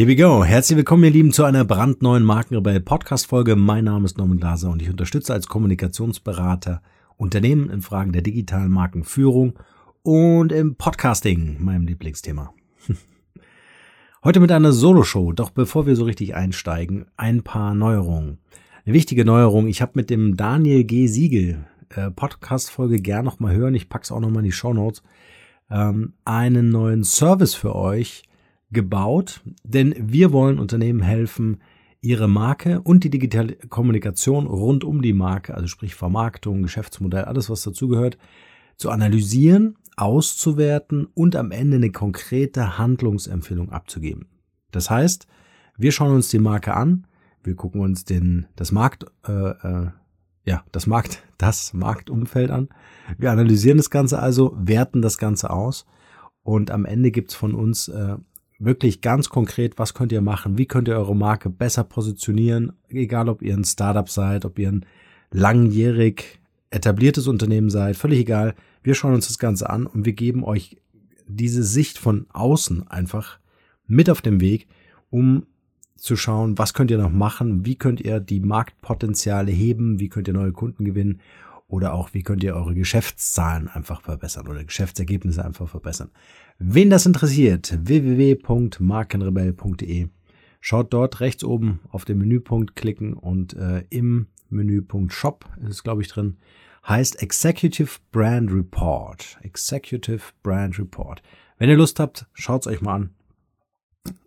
Here we go. Herzlich willkommen, ihr Lieben, zu einer brandneuen Markenrebell Podcast Folge. Mein Name ist Norman Glaser und ich unterstütze als Kommunikationsberater Unternehmen in Fragen der digitalen Markenführung und im Podcasting, meinem Lieblingsthema. Heute mit einer Solo-Show. Doch bevor wir so richtig einsteigen, ein paar Neuerungen. Eine wichtige Neuerung. Ich habe mit dem Daniel G. Siegel äh, Podcast-Folge gern nochmal hören. Ich pack's auch nochmal in die Show Notes. Ähm, einen neuen Service für euch gebaut, denn wir wollen Unternehmen helfen, ihre Marke und die digitale Kommunikation rund um die Marke, also sprich Vermarktung, Geschäftsmodell, alles was dazugehört, zu analysieren, auszuwerten und am Ende eine konkrete Handlungsempfehlung abzugeben. Das heißt, wir schauen uns die Marke an, wir gucken uns den, das Markt, äh, äh, ja, das Markt, das Marktumfeld an. Wir analysieren das Ganze also, werten das Ganze aus und am Ende gibt's von uns äh, wirklich ganz konkret, was könnt ihr machen, wie könnt ihr eure Marke besser positionieren, egal ob ihr ein Startup seid, ob ihr ein langjährig etabliertes Unternehmen seid, völlig egal. Wir schauen uns das Ganze an und wir geben euch diese Sicht von außen einfach mit auf den Weg, um zu schauen, was könnt ihr noch machen, wie könnt ihr die Marktpotenziale heben, wie könnt ihr neue Kunden gewinnen? Oder auch wie könnt ihr eure Geschäftszahlen einfach verbessern oder Geschäftsergebnisse einfach verbessern. Wen das interessiert, www.markenrebell.de. Schaut dort rechts oben auf den Menüpunkt klicken und äh, im Menüpunkt Shop ist es, glaube ich, drin. Heißt Executive Brand Report. Executive Brand Report. Wenn ihr Lust habt, schaut's euch mal an.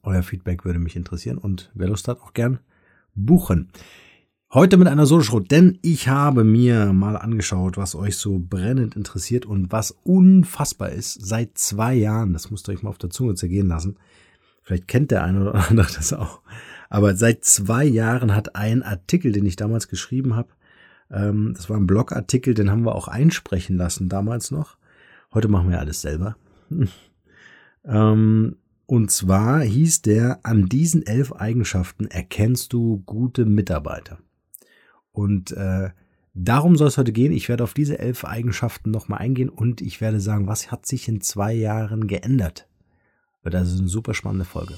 Euer Feedback würde mich interessieren und wer Lust hat, auch gern buchen. Heute mit einer Solo-Show, denn ich habe mir mal angeschaut, was euch so brennend interessiert und was unfassbar ist. Seit zwei Jahren, das müsst ihr euch mal auf der Zunge zergehen lassen. Vielleicht kennt der eine oder andere das auch. Aber seit zwei Jahren hat ein Artikel, den ich damals geschrieben habe, ähm, das war ein Blogartikel, den haben wir auch einsprechen lassen damals noch. Heute machen wir alles selber. ähm, und zwar hieß der, an diesen elf Eigenschaften erkennst du gute Mitarbeiter. Und äh, darum soll es heute gehen. Ich werde auf diese elf Eigenschaften nochmal eingehen und ich werde sagen, was hat sich in zwei Jahren geändert. Wird also eine super spannende Folge.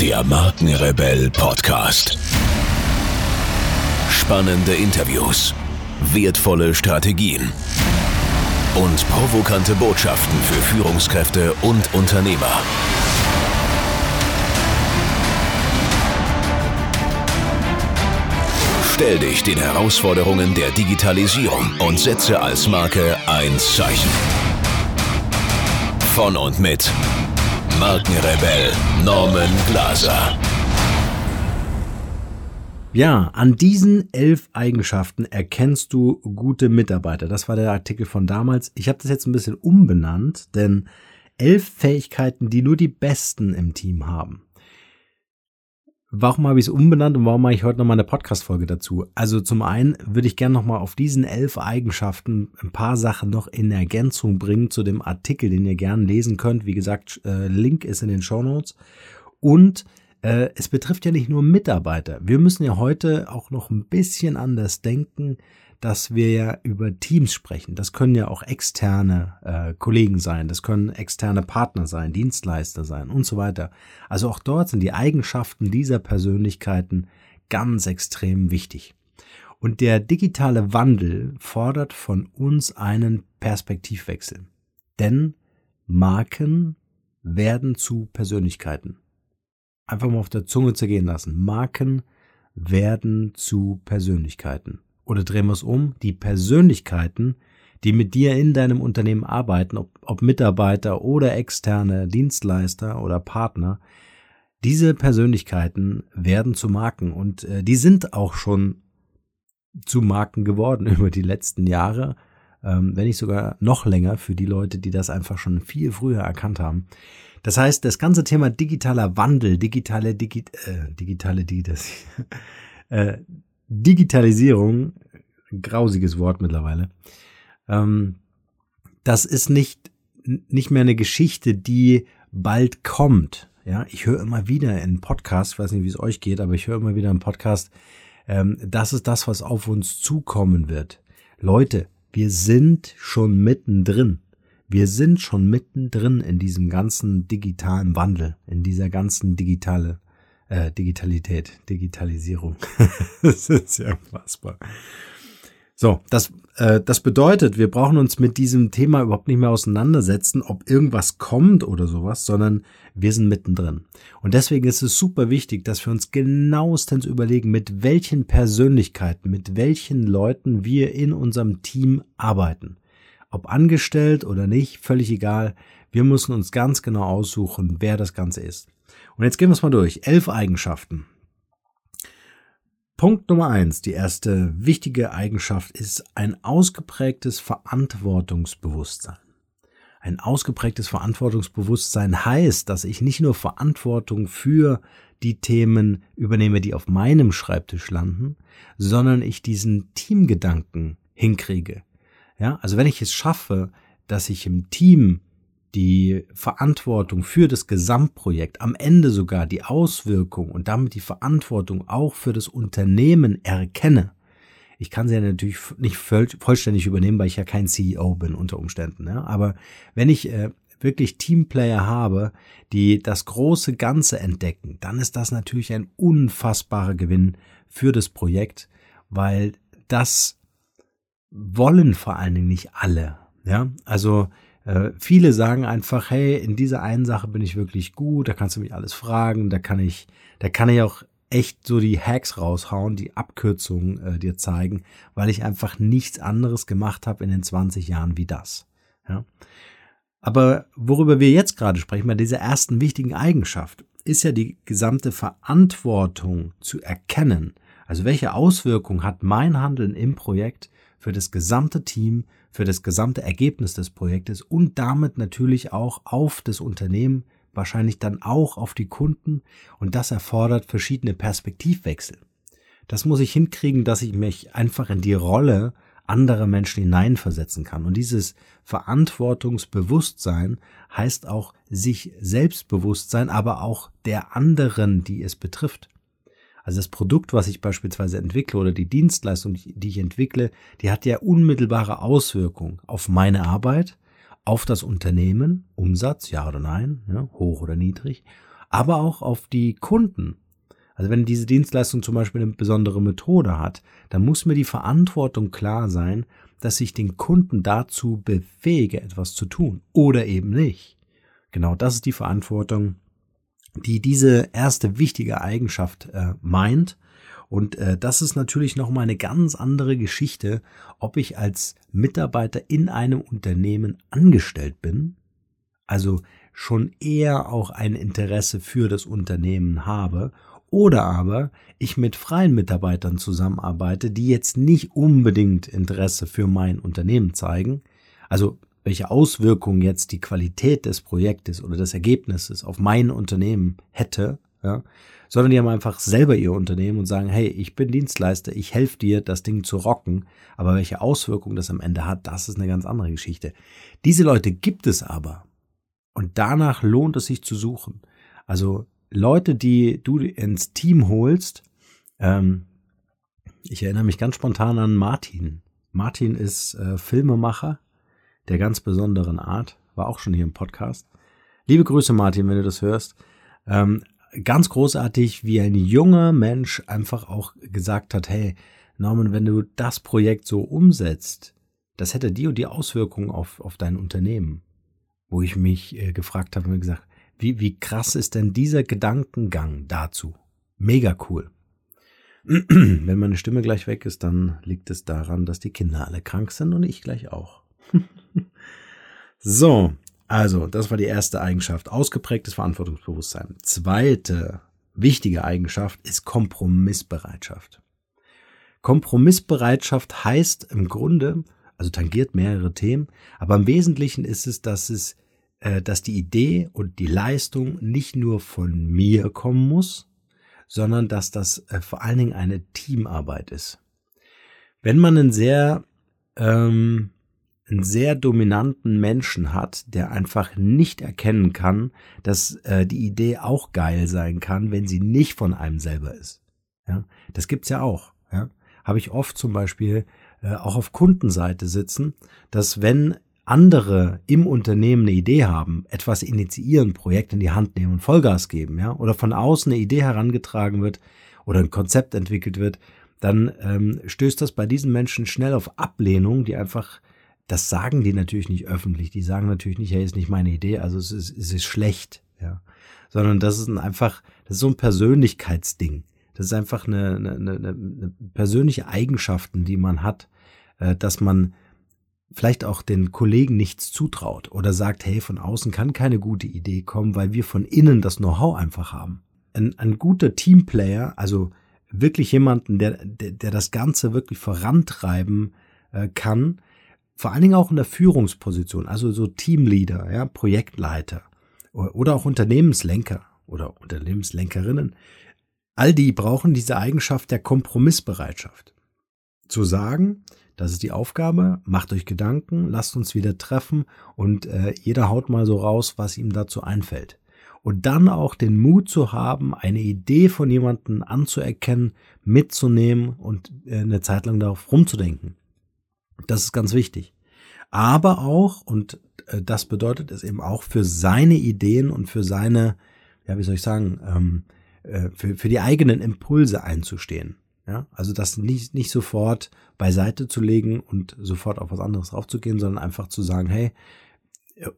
Der Markenrebell Podcast. Spannende Interviews, wertvolle Strategien und provokante Botschaften für Führungskräfte und Unternehmer. Stell dich den Herausforderungen der Digitalisierung und setze als Marke ein Zeichen. Von und mit Markenrebell Norman Glaser. Ja, an diesen elf Eigenschaften erkennst du gute Mitarbeiter. Das war der Artikel von damals. Ich habe das jetzt ein bisschen umbenannt, denn elf Fähigkeiten, die nur die Besten im Team haben. Warum habe ich es umbenannt und warum mache ich heute nochmal eine Podcast-Folge dazu? Also zum einen würde ich gerne nochmal auf diesen elf Eigenschaften ein paar Sachen noch in Ergänzung bringen zu dem Artikel, den ihr gerne lesen könnt. Wie gesagt, äh, Link ist in den Show Notes. Und äh, es betrifft ja nicht nur Mitarbeiter. Wir müssen ja heute auch noch ein bisschen anders denken dass wir ja über Teams sprechen. Das können ja auch externe äh, Kollegen sein, das können externe Partner sein, Dienstleister sein und so weiter. Also auch dort sind die Eigenschaften dieser Persönlichkeiten ganz extrem wichtig. Und der digitale Wandel fordert von uns einen Perspektivwechsel. Denn Marken werden zu Persönlichkeiten. Einfach mal auf der Zunge zergehen lassen. Marken werden zu Persönlichkeiten. Oder drehen wir es um, die Persönlichkeiten, die mit dir in deinem Unternehmen arbeiten, ob, ob Mitarbeiter oder externe Dienstleister oder Partner, diese Persönlichkeiten werden zu Marken und äh, die sind auch schon zu Marken geworden über die letzten Jahre, ähm, wenn nicht sogar noch länger für die Leute, die das einfach schon viel früher erkannt haben. Das heißt, das ganze Thema digitaler Wandel, digitale, Digi äh, digitale, digitale äh, Digitalisierung, grausiges Wort mittlerweile, ähm, das ist nicht, nicht mehr eine Geschichte, die bald kommt. Ja, ich höre immer wieder in Podcasts, weiß nicht, wie es euch geht, aber ich höre immer wieder im Podcast, ähm, das ist das, was auf uns zukommen wird. Leute, wir sind schon mittendrin. Wir sind schon mittendrin in diesem ganzen digitalen Wandel, in dieser ganzen digitale äh, Digitalität, Digitalisierung. das ist ja unfassbar. So, das, äh, das bedeutet, wir brauchen uns mit diesem Thema überhaupt nicht mehr auseinandersetzen, ob irgendwas kommt oder sowas, sondern wir sind mittendrin. Und deswegen ist es super wichtig, dass wir uns genauestens überlegen, mit welchen Persönlichkeiten, mit welchen Leuten wir in unserem Team arbeiten. Ob angestellt oder nicht, völlig egal. Wir müssen uns ganz genau aussuchen, wer das Ganze ist. Und jetzt gehen wir es mal durch. Elf Eigenschaften. Punkt Nummer eins, die erste wichtige Eigenschaft ist ein ausgeprägtes Verantwortungsbewusstsein. Ein ausgeprägtes Verantwortungsbewusstsein heißt, dass ich nicht nur Verantwortung für die Themen übernehme, die auf meinem Schreibtisch landen, sondern ich diesen Teamgedanken hinkriege. Ja, also wenn ich es schaffe, dass ich im Team die Verantwortung für das Gesamtprojekt, am Ende sogar die Auswirkung und damit die Verantwortung auch für das Unternehmen erkenne. Ich kann sie ja natürlich nicht vollständig übernehmen, weil ich ja kein CEO bin unter Umständen. Ja? Aber wenn ich äh, wirklich Teamplayer habe, die das große Ganze entdecken, dann ist das natürlich ein unfassbarer Gewinn für das Projekt, weil das wollen vor allen Dingen nicht alle. Ja, also äh, viele sagen einfach, hey, in dieser einen Sache bin ich wirklich gut, da kannst du mich alles fragen, da kann ich, da kann ich auch echt so die Hacks raushauen, die Abkürzungen äh, dir zeigen, weil ich einfach nichts anderes gemacht habe in den 20 Jahren wie das. Ja. Aber worüber wir jetzt gerade sprechen, bei dieser ersten wichtigen Eigenschaft, ist ja die gesamte Verantwortung zu erkennen. Also welche Auswirkung hat mein Handeln im Projekt für das gesamte Team, für das gesamte Ergebnis des Projektes und damit natürlich auch auf das Unternehmen, wahrscheinlich dann auch auf die Kunden und das erfordert verschiedene Perspektivwechsel. Das muss ich hinkriegen, dass ich mich einfach in die Rolle anderer Menschen hineinversetzen kann. Und dieses Verantwortungsbewusstsein heißt auch sich Selbstbewusstsein, aber auch der anderen, die es betrifft. Also das Produkt, was ich beispielsweise entwickle oder die Dienstleistung, die ich entwickle, die hat ja unmittelbare Auswirkungen auf meine Arbeit, auf das Unternehmen, Umsatz, ja oder nein, ja, hoch oder niedrig, aber auch auf die Kunden. Also wenn diese Dienstleistung zum Beispiel eine besondere Methode hat, dann muss mir die Verantwortung klar sein, dass ich den Kunden dazu befähige, etwas zu tun oder eben nicht. Genau das ist die Verantwortung, die diese erste wichtige Eigenschaft äh, meint. Und äh, das ist natürlich nochmal eine ganz andere Geschichte, ob ich als Mitarbeiter in einem Unternehmen angestellt bin, also schon eher auch ein Interesse für das Unternehmen habe, oder aber ich mit freien Mitarbeitern zusammenarbeite, die jetzt nicht unbedingt Interesse für mein Unternehmen zeigen. Also welche Auswirkungen jetzt die Qualität des Projektes oder des Ergebnisses auf mein Unternehmen hätte, ja, sondern die haben einfach selber ihr Unternehmen und sagen, hey, ich bin Dienstleister, ich helfe dir, das Ding zu rocken, aber welche Auswirkungen das am Ende hat, das ist eine ganz andere Geschichte. Diese Leute gibt es aber und danach lohnt es sich zu suchen. Also Leute, die du ins Team holst, ähm, ich erinnere mich ganz spontan an Martin. Martin ist äh, Filmemacher, der ganz besonderen Art, war auch schon hier im Podcast. Liebe Grüße, Martin, wenn du das hörst. Ähm, ganz großartig, wie ein junger Mensch einfach auch gesagt hat, hey, Norman, wenn du das Projekt so umsetzt, das hätte die und die Auswirkungen auf, auf dein Unternehmen. Wo ich mich äh, gefragt habe und gesagt, wie, wie krass ist denn dieser Gedankengang dazu? Mega cool. Wenn meine Stimme gleich weg ist, dann liegt es daran, dass die Kinder alle krank sind und ich gleich auch. So, also, das war die erste Eigenschaft. Ausgeprägtes Verantwortungsbewusstsein. Zweite wichtige Eigenschaft ist Kompromissbereitschaft. Kompromissbereitschaft heißt im Grunde, also tangiert mehrere Themen, aber im Wesentlichen ist es, dass es, äh, dass die Idee und die Leistung nicht nur von mir kommen muss, sondern dass das äh, vor allen Dingen eine Teamarbeit ist. Wenn man einen sehr ähm, einen sehr dominanten Menschen hat, der einfach nicht erkennen kann, dass äh, die Idee auch geil sein kann, wenn sie nicht von einem selber ist. Ja, das gibt's ja auch. Ja, habe ich oft zum Beispiel äh, auch auf Kundenseite sitzen, dass wenn andere im Unternehmen eine Idee haben, etwas initiieren, Projekt in die Hand nehmen und Vollgas geben, ja, oder von außen eine Idee herangetragen wird oder ein Konzept entwickelt wird, dann ähm, stößt das bei diesen Menschen schnell auf Ablehnung, die einfach, das sagen die natürlich nicht öffentlich, die sagen natürlich nicht, hey, ist nicht meine Idee, also es ist, es ist schlecht, ja, sondern das ist ein einfach, das ist so ein Persönlichkeitsding. Das ist einfach eine, eine, eine, eine persönliche Eigenschaften, die man hat, äh, dass man vielleicht auch den Kollegen nichts zutraut oder sagt, hey, von außen kann keine gute Idee kommen, weil wir von innen das Know-how einfach haben. Ein, ein guter Teamplayer, also wirklich jemanden, der, der, der das Ganze wirklich vorantreiben äh, kann, vor allen Dingen auch in der Führungsposition, also so Teamleader, ja, Projektleiter oder auch Unternehmenslenker oder Unternehmenslenkerinnen, all die brauchen diese Eigenschaft der Kompromissbereitschaft. Zu sagen, das ist die Aufgabe. Macht euch Gedanken, lasst uns wieder treffen und äh, jeder haut mal so raus, was ihm dazu einfällt. Und dann auch den Mut zu haben, eine Idee von jemandem anzuerkennen, mitzunehmen und äh, eine Zeit lang darauf rumzudenken. Das ist ganz wichtig. Aber auch, und äh, das bedeutet es eben auch für seine Ideen und für seine, ja, wie soll ich sagen, ähm, äh, für, für die eigenen Impulse einzustehen. Ja, also das nicht, nicht sofort beiseite zu legen und sofort auf was anderes draufzugehen, sondern einfach zu sagen, hey,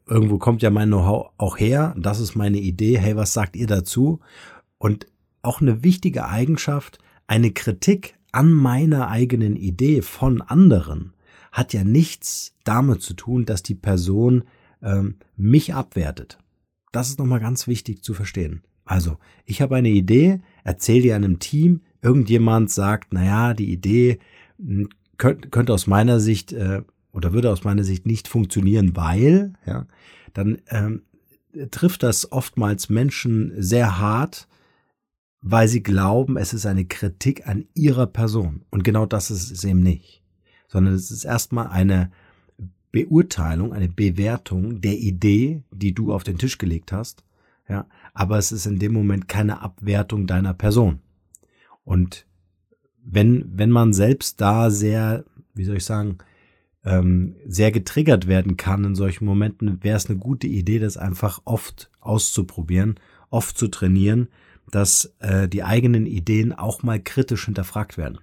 irgendwo kommt ja mein Know-how auch her, das ist meine Idee, hey, was sagt ihr dazu? Und auch eine wichtige Eigenschaft, eine Kritik an meiner eigenen Idee von anderen hat ja nichts damit zu tun, dass die Person ähm, mich abwertet. Das ist nochmal ganz wichtig zu verstehen. Also, ich habe eine Idee, erzähle die einem Team, irgendjemand sagt, naja, die Idee hm, könnte, könnte aus meiner Sicht äh, oder würde aus meiner Sicht nicht funktionieren, weil, ja, dann ähm, trifft das oftmals Menschen sehr hart, weil sie glauben, es ist eine Kritik an ihrer Person. Und genau das ist es eben nicht. Sondern es ist erstmal eine Beurteilung, eine Bewertung der Idee, die du auf den Tisch gelegt hast. Ja, aber es ist in dem Moment keine Abwertung deiner Person. Und wenn, wenn man selbst da sehr, wie soll ich sagen, ähm, sehr getriggert werden kann in solchen Momenten, wäre es eine gute Idee, das einfach oft auszuprobieren, oft zu trainieren, dass äh, die eigenen Ideen auch mal kritisch hinterfragt werden.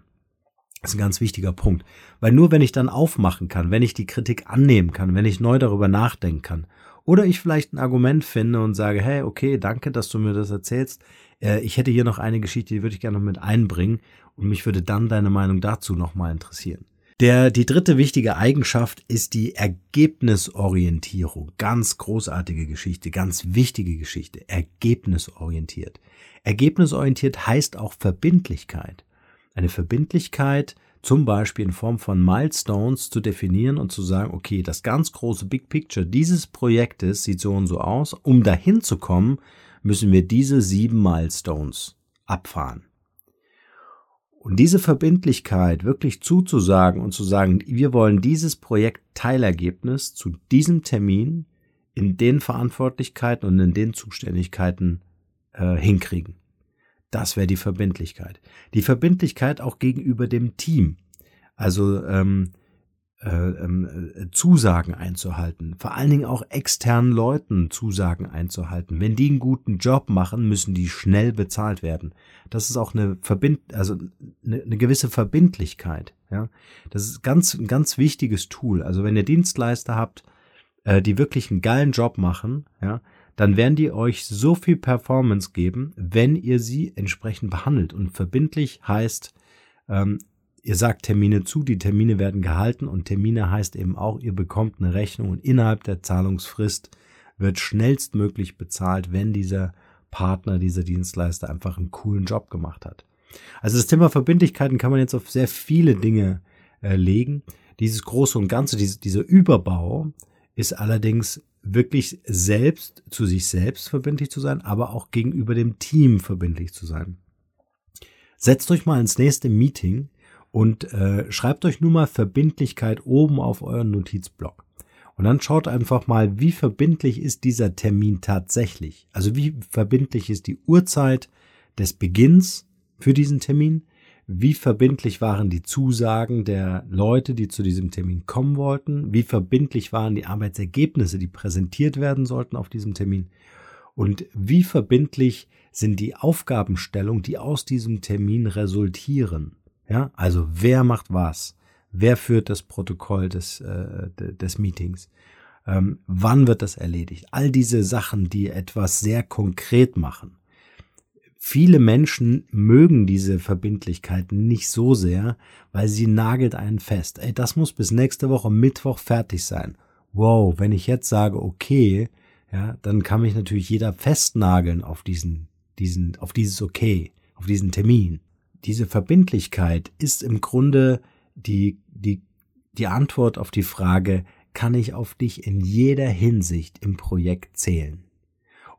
Das ist ein ganz wichtiger Punkt. Weil nur wenn ich dann aufmachen kann, wenn ich die Kritik annehmen kann, wenn ich neu darüber nachdenken kann, oder ich vielleicht ein Argument finde und sage, hey, okay, danke, dass du mir das erzählst, äh, ich hätte hier noch eine Geschichte, die würde ich gerne noch mit einbringen und mich würde dann deine Meinung dazu nochmal interessieren. Der, die dritte wichtige Eigenschaft ist die Ergebnisorientierung. Ganz großartige Geschichte, ganz wichtige Geschichte. Ergebnisorientiert. Ergebnisorientiert heißt auch Verbindlichkeit. Eine Verbindlichkeit, zum Beispiel in Form von Milestones zu definieren und zu sagen, okay, das ganz große Big Picture dieses Projektes sieht so und so aus. Um dahin zu kommen, müssen wir diese sieben Milestones abfahren. Und diese Verbindlichkeit wirklich zuzusagen und zu sagen, wir wollen dieses Projekt Teilergebnis zu diesem Termin in den Verantwortlichkeiten und in den Zuständigkeiten äh, hinkriegen. Das wäre die Verbindlichkeit. Die Verbindlichkeit auch gegenüber dem Team. Also ähm, äh, äh, Zusagen einzuhalten, vor allen Dingen auch externen Leuten Zusagen einzuhalten. Wenn die einen guten Job machen, müssen die schnell bezahlt werden. Das ist auch eine Verbind also eine, eine gewisse Verbindlichkeit. Ja, das ist ganz ein ganz wichtiges Tool. Also wenn ihr Dienstleister habt, äh, die wirklich einen geilen Job machen, ja, dann werden die euch so viel Performance geben, wenn ihr sie entsprechend behandelt. Und verbindlich heißt, ähm, ihr sagt Termine zu, die Termine werden gehalten und Termine heißt eben auch, ihr bekommt eine Rechnung und innerhalb der Zahlungsfrist wird schnellstmöglich bezahlt, wenn dieser Partner, dieser Dienstleister einfach einen coolen Job gemacht hat. Also das Thema Verbindlichkeiten kann man jetzt auf sehr viele Dinge äh, legen. Dieses große und ganze, diese, dieser Überbau ist allerdings wirklich selbst zu sich selbst verbindlich zu sein, aber auch gegenüber dem Team verbindlich zu sein. Setzt euch mal ins nächste Meeting und äh, schreibt euch nur mal Verbindlichkeit oben auf euren Notizblock. Und dann schaut einfach mal, wie verbindlich ist dieser Termin tatsächlich. Also wie verbindlich ist die Uhrzeit des Beginns für diesen Termin, wie verbindlich waren die Zusagen der Leute, die zu diesem Termin kommen wollten, wie verbindlich waren die Arbeitsergebnisse, die präsentiert werden sollten auf diesem Termin? Und wie verbindlich sind die Aufgabenstellungen, die aus diesem Termin resultieren. Ja, also wer macht was, wer führt das Protokoll des, äh, des Meetings, ähm, wann wird das erledigt, all diese Sachen, die etwas sehr konkret machen. Viele Menschen mögen diese Verbindlichkeiten nicht so sehr, weil sie nagelt einen fest. Ey, das muss bis nächste Woche Mittwoch fertig sein. Wow, wenn ich jetzt sage, okay, ja, dann kann mich natürlich jeder festnageln auf diesen, diesen, auf dieses Okay, auf diesen Termin. Diese Verbindlichkeit ist im Grunde die, die, die Antwort auf die Frage, kann ich auf dich in jeder Hinsicht im Projekt zählen?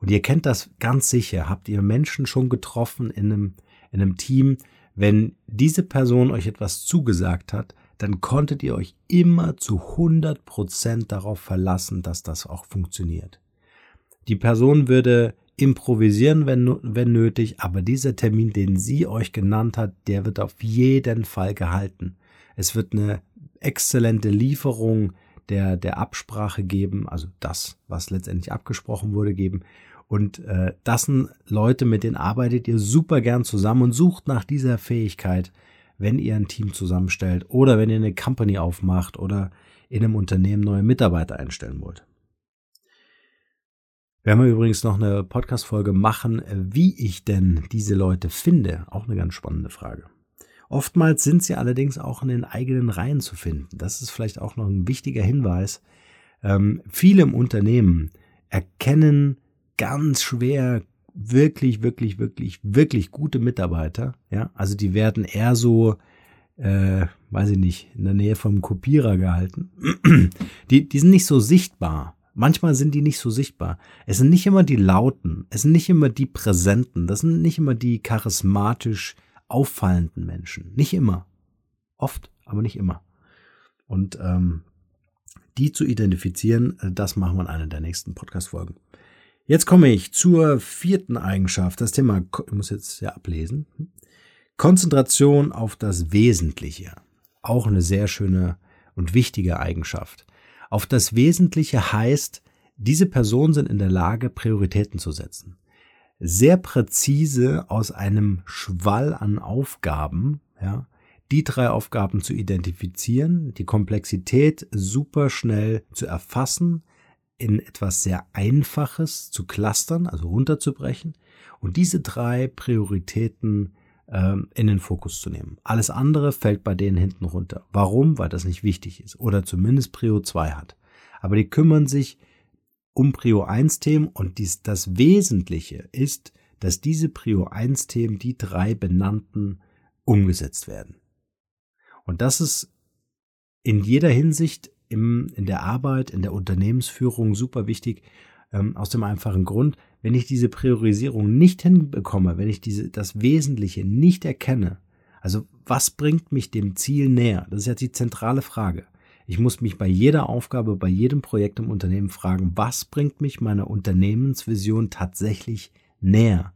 Und ihr kennt das ganz sicher. Habt ihr Menschen schon getroffen in einem, in einem Team? Wenn diese Person euch etwas zugesagt hat, dann konntet ihr euch immer zu 100 Prozent darauf verlassen, dass das auch funktioniert. Die Person würde improvisieren, wenn, wenn nötig, aber dieser Termin, den sie euch genannt hat, der wird auf jeden Fall gehalten. Es wird eine exzellente Lieferung der, der Absprache geben, also das, was letztendlich abgesprochen wurde, geben. Und äh, das sind Leute, mit denen arbeitet ihr super gern zusammen und sucht nach dieser Fähigkeit, wenn ihr ein Team zusammenstellt oder wenn ihr eine Company aufmacht oder in einem Unternehmen neue Mitarbeiter einstellen wollt. Wir haben übrigens noch eine Podcast-Folge machen, wie ich denn diese Leute finde. Auch eine ganz spannende Frage. Oftmals sind sie allerdings auch in den eigenen Reihen zu finden. Das ist vielleicht auch noch ein wichtiger Hinweis. Ähm, viele im Unternehmen erkennen ganz schwer wirklich, wirklich, wirklich, wirklich gute Mitarbeiter. Ja, also die werden eher so, äh, weiß ich nicht, in der Nähe vom Kopierer gehalten. Die, die sind nicht so sichtbar. Manchmal sind die nicht so sichtbar. Es sind nicht immer die Lauten, es sind nicht immer die Präsenten, das sind nicht immer die charismatisch auffallenden Menschen. Nicht immer. Oft, aber nicht immer. Und ähm, die zu identifizieren, äh, das machen wir in einer der nächsten Podcast-Folgen. Jetzt komme ich zur vierten Eigenschaft. Das Thema, ich muss jetzt ja ablesen. Konzentration auf das Wesentliche. Auch eine sehr schöne und wichtige Eigenschaft. Auf das Wesentliche heißt, diese Personen sind in der Lage, Prioritäten zu setzen. Sehr präzise aus einem Schwall an Aufgaben, ja, die drei Aufgaben zu identifizieren, die Komplexität super schnell zu erfassen, in etwas sehr Einfaches zu clustern, also runterzubrechen und diese drei Prioritäten ähm, in den Fokus zu nehmen. Alles andere fällt bei denen hinten runter. Warum? Weil das nicht wichtig ist oder zumindest Prio 2 hat. Aber die kümmern sich um Prio 1 Themen und dies, das Wesentliche ist, dass diese Prio 1 Themen, die drei benannten, umgesetzt werden. Und das ist in jeder Hinsicht im, in der Arbeit, in der Unternehmensführung super wichtig, ähm, aus dem einfachen Grund, wenn ich diese Priorisierung nicht hinbekomme, wenn ich diese, das Wesentliche nicht erkenne, also was bringt mich dem Ziel näher? Das ist jetzt die zentrale Frage. Ich muss mich bei jeder Aufgabe, bei jedem Projekt im Unternehmen fragen, was bringt mich meiner Unternehmensvision tatsächlich näher?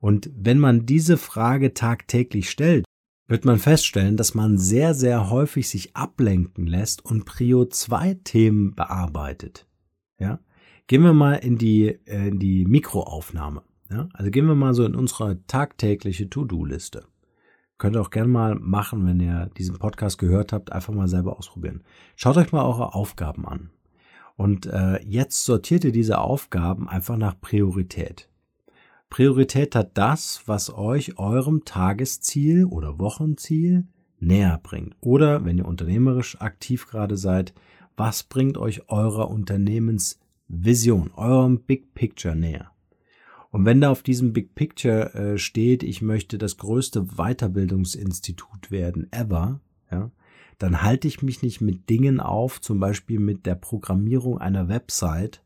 Und wenn man diese Frage tagtäglich stellt, wird man feststellen, dass man sehr, sehr häufig sich ablenken lässt und Prio 2 Themen bearbeitet. Ja? Gehen wir mal in die, äh, in die Mikroaufnahme. Ja? Also gehen wir mal so in unsere tagtägliche To-Do-Liste. Könnt ihr auch gerne mal machen, wenn ihr diesen Podcast gehört habt, einfach mal selber ausprobieren. Schaut euch mal eure Aufgaben an. Und äh, jetzt sortiert ihr diese Aufgaben einfach nach Priorität. Priorität hat das, was euch eurem Tagesziel oder Wochenziel näher bringt. Oder wenn ihr unternehmerisch aktiv gerade seid, was bringt euch eurer Unternehmensvision, eurem Big Picture näher? Und wenn da auf diesem Big Picture äh, steht, ich möchte das größte Weiterbildungsinstitut werden ever, ja, dann halte ich mich nicht mit Dingen auf, zum Beispiel mit der Programmierung einer Website,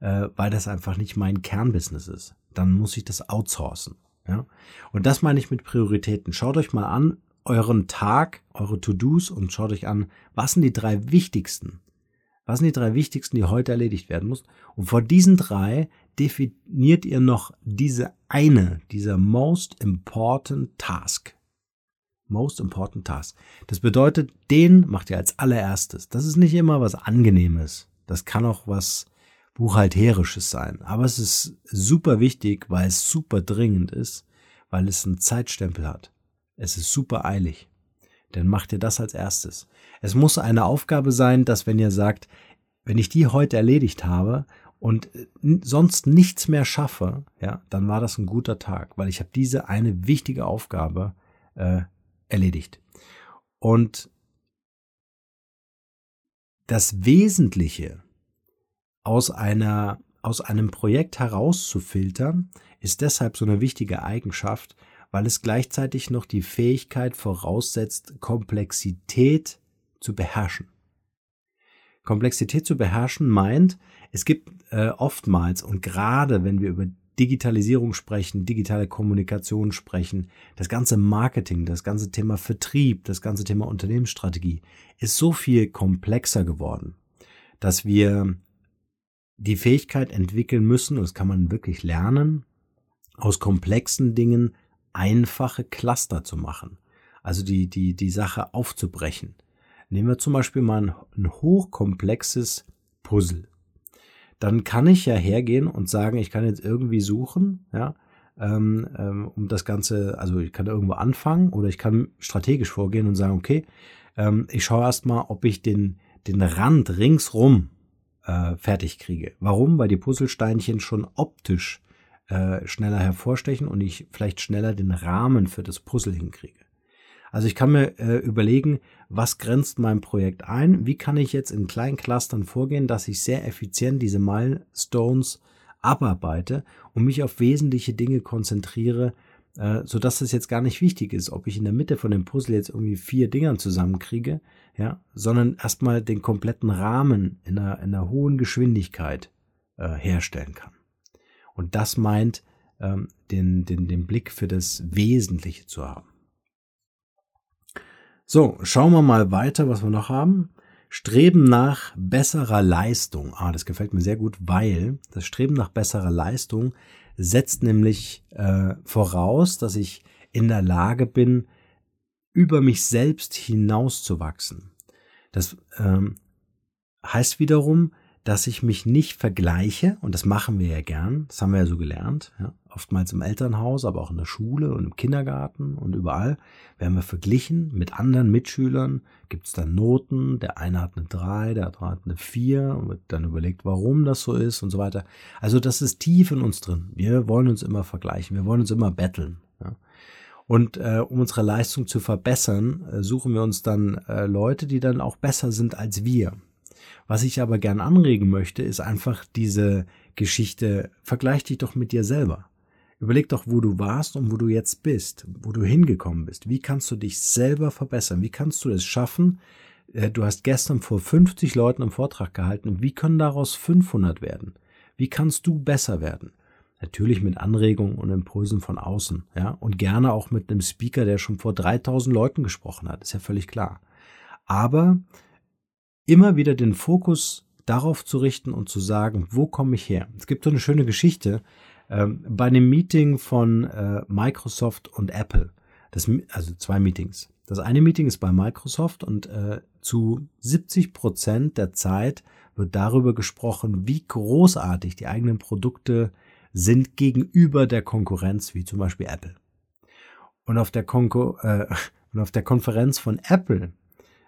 äh, weil das einfach nicht mein Kernbusiness ist dann muss ich das outsourcen. Ja? Und das meine ich mit Prioritäten. Schaut euch mal an, euren Tag, eure To-Dos und schaut euch an, was sind die drei wichtigsten? Was sind die drei wichtigsten, die heute erledigt werden muss? Und vor diesen drei definiert ihr noch diese eine, dieser most important task. most important task. Das bedeutet, den macht ihr als allererstes. Das ist nicht immer was Angenehmes. Das kann auch was Buchhalterisches sein. Aber es ist super wichtig, weil es super dringend ist, weil es einen Zeitstempel hat. Es ist super eilig. Dann macht ihr das als erstes. Es muss eine Aufgabe sein, dass wenn ihr sagt, wenn ich die heute erledigt habe und sonst nichts mehr schaffe, ja, dann war das ein guter Tag, weil ich habe diese eine wichtige Aufgabe äh, erledigt. Und das Wesentliche aus einer aus einem Projekt herauszufiltern, ist deshalb so eine wichtige Eigenschaft, weil es gleichzeitig noch die Fähigkeit voraussetzt, Komplexität zu beherrschen. Komplexität zu beherrschen meint, es gibt äh, oftmals und gerade wenn wir über Digitalisierung sprechen, digitale Kommunikation sprechen, das ganze Marketing, das ganze Thema Vertrieb, das ganze Thema Unternehmensstrategie ist so viel komplexer geworden, dass wir die Fähigkeit entwickeln müssen, und das kann man wirklich lernen, aus komplexen Dingen einfache Cluster zu machen. Also die, die, die Sache aufzubrechen. Nehmen wir zum Beispiel mal ein, ein hochkomplexes Puzzle. Dann kann ich ja hergehen und sagen, ich kann jetzt irgendwie suchen, ja, ähm, ähm, um das Ganze, also ich kann irgendwo anfangen oder ich kann strategisch vorgehen und sagen, okay, ähm, ich schaue erstmal, ob ich den, den Rand ringsrum äh, fertig kriege. Warum? Weil die Puzzlesteinchen schon optisch äh, schneller hervorstechen und ich vielleicht schneller den Rahmen für das Puzzle hinkriege. Also ich kann mir äh, überlegen, was grenzt mein Projekt ein? Wie kann ich jetzt in kleinen Clustern vorgehen, dass ich sehr effizient diese Milestones abarbeite und mich auf wesentliche Dinge konzentriere, äh, so dass es jetzt gar nicht wichtig ist, ob ich in der Mitte von dem Puzzle jetzt irgendwie vier Dingern zusammenkriege, ja, sondern erstmal den kompletten Rahmen in einer, in einer hohen Geschwindigkeit äh, herstellen kann. Und das meint, ähm, den, den, den Blick für das Wesentliche zu haben. So, schauen wir mal weiter, was wir noch haben. Streben nach besserer Leistung. Ah, das gefällt mir sehr gut, weil das Streben nach besserer Leistung setzt nämlich äh, voraus, dass ich in der Lage bin, über mich selbst hinauszuwachsen. Das ähm, heißt wiederum, dass ich mich nicht vergleiche, und das machen wir ja gern, das haben wir ja so gelernt, ja, oftmals im Elternhaus, aber auch in der Schule und im Kindergarten und überall, werden wir verglichen mit anderen Mitschülern, gibt es dann Noten, der eine hat eine 3, der andere hat eine 4 und wird dann überlegt, warum das so ist und so weiter. Also das ist tief in uns drin. Wir wollen uns immer vergleichen, wir wollen uns immer betteln. Und äh, um unsere Leistung zu verbessern, äh, suchen wir uns dann äh, Leute, die dann auch besser sind als wir. Was ich aber gern anregen möchte, ist einfach diese Geschichte, vergleich dich doch mit dir selber. Überleg doch, wo du warst und wo du jetzt bist, wo du hingekommen bist. Wie kannst du dich selber verbessern? Wie kannst du es schaffen? Äh, du hast gestern vor 50 Leuten einen Vortrag gehalten. Wie können daraus 500 werden? Wie kannst du besser werden? Natürlich mit Anregungen und Impulsen von außen, ja, und gerne auch mit einem Speaker, der schon vor 3000 Leuten gesprochen hat, ist ja völlig klar. Aber immer wieder den Fokus darauf zu richten und zu sagen, wo komme ich her? Es gibt so eine schöne Geschichte ähm, bei einem Meeting von äh, Microsoft und Apple. Das, also zwei Meetings. Das eine Meeting ist bei Microsoft und äh, zu 70 Prozent der Zeit wird darüber gesprochen, wie großartig die eigenen Produkte sind gegenüber der Konkurrenz, wie zum Beispiel Apple. Und auf der, Konkur äh, und auf der Konferenz von Apple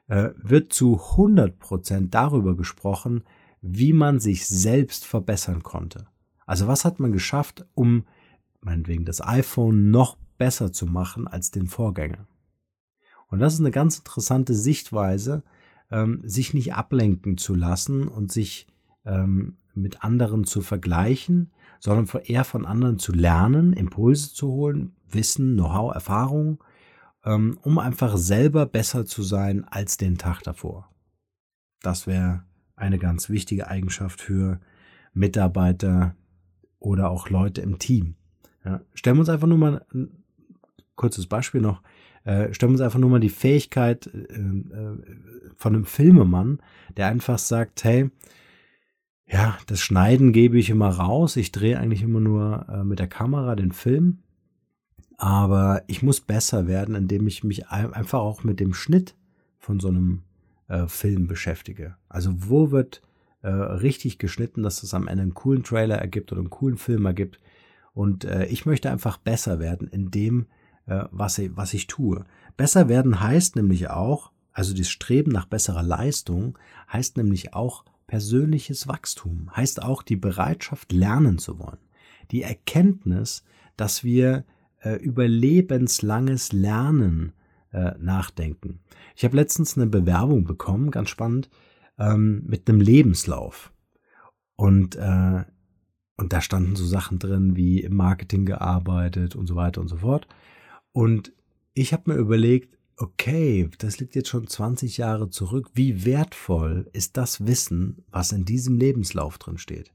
äh, wird zu 100% darüber gesprochen, wie man sich selbst verbessern konnte. Also was hat man geschafft, um meinetwegen das iPhone noch besser zu machen als den Vorgänger. Und das ist eine ganz interessante Sichtweise, ähm, sich nicht ablenken zu lassen und sich ähm, mit anderen zu vergleichen, sondern eher von anderen zu lernen, Impulse zu holen, Wissen, Know-how, Erfahrung ähm, um einfach selber besser zu sein als den Tag davor. Das wäre eine ganz wichtige Eigenschaft für Mitarbeiter oder auch Leute im Team. Ja, stellen wir uns einfach nur mal ein kurzes Beispiel noch. Äh, stellen wir uns einfach nur mal die Fähigkeit äh, äh, von einem Filmemann, der einfach sagt, hey, ja, das Schneiden gebe ich immer raus. Ich drehe eigentlich immer nur äh, mit der Kamera den Film Aber ich muss besser werden, indem ich mich einfach auch mit dem Schnitt von so einem äh, Film beschäftige. Also wo wird äh, richtig geschnitten, dass es am Ende einen coolen Trailer ergibt oder einen coolen Film ergibt. Und äh, ich möchte einfach besser werden in dem, äh, was, ich, was ich tue. Besser werden heißt nämlich auch, also das Streben nach besserer Leistung heißt nämlich auch persönliches Wachstum, heißt auch die Bereitschaft, lernen zu wollen. Die Erkenntnis, dass wir äh, über lebenslanges Lernen äh, nachdenken. Ich habe letztens eine Bewerbung bekommen, ganz spannend, ähm, mit einem Lebenslauf. Und, äh, und da standen so Sachen drin wie im Marketing gearbeitet und so weiter und so fort. Und ich habe mir überlegt, okay, das liegt jetzt schon 20 Jahre zurück. Wie wertvoll ist das Wissen, was in diesem Lebenslauf drin steht?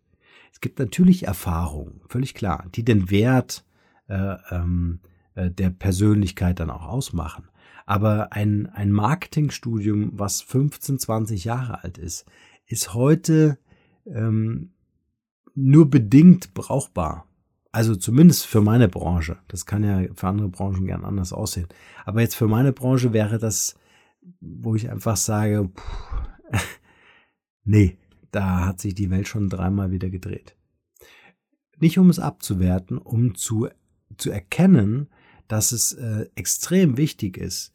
Es gibt natürlich Erfahrungen, völlig klar, die den Wert äh, ähm, äh, der Persönlichkeit dann auch ausmachen. Aber ein, ein Marketingstudium, was 15, 20 Jahre alt ist, ist heute ähm, nur bedingt brauchbar. Also zumindest für meine Branche. Das kann ja für andere Branchen gern anders aussehen. Aber jetzt für meine Branche wäre das, wo ich einfach sage, puh, nee, da hat sich die Welt schon dreimal wieder gedreht. Nicht um es abzuwerten, um zu, zu erkennen, dass es äh, extrem wichtig ist,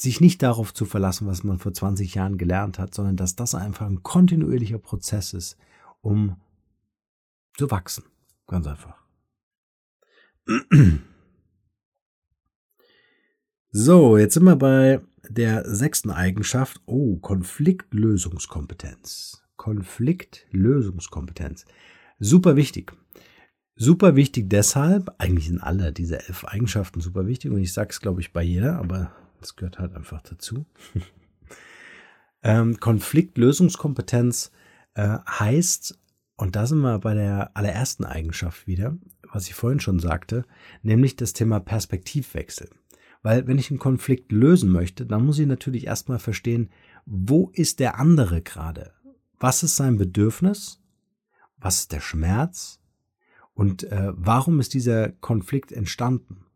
sich nicht darauf zu verlassen, was man vor 20 Jahren gelernt hat, sondern dass das einfach ein kontinuierlicher Prozess ist, um zu wachsen. Ganz einfach. So, jetzt sind wir bei der sechsten Eigenschaft. Oh, Konfliktlösungskompetenz. Konfliktlösungskompetenz. Super wichtig. Super wichtig deshalb, eigentlich sind alle diese elf Eigenschaften super wichtig und ich sage es, glaube ich, bei jeder, aber das gehört halt einfach dazu. ähm, Konfliktlösungskompetenz äh, heißt, und da sind wir bei der allerersten Eigenschaft wieder, was ich vorhin schon sagte, nämlich das Thema Perspektivwechsel. Weil wenn ich einen Konflikt lösen möchte, dann muss ich natürlich erstmal verstehen, wo ist der andere gerade? Was ist sein Bedürfnis? Was ist der Schmerz? Und äh, warum ist dieser Konflikt entstanden?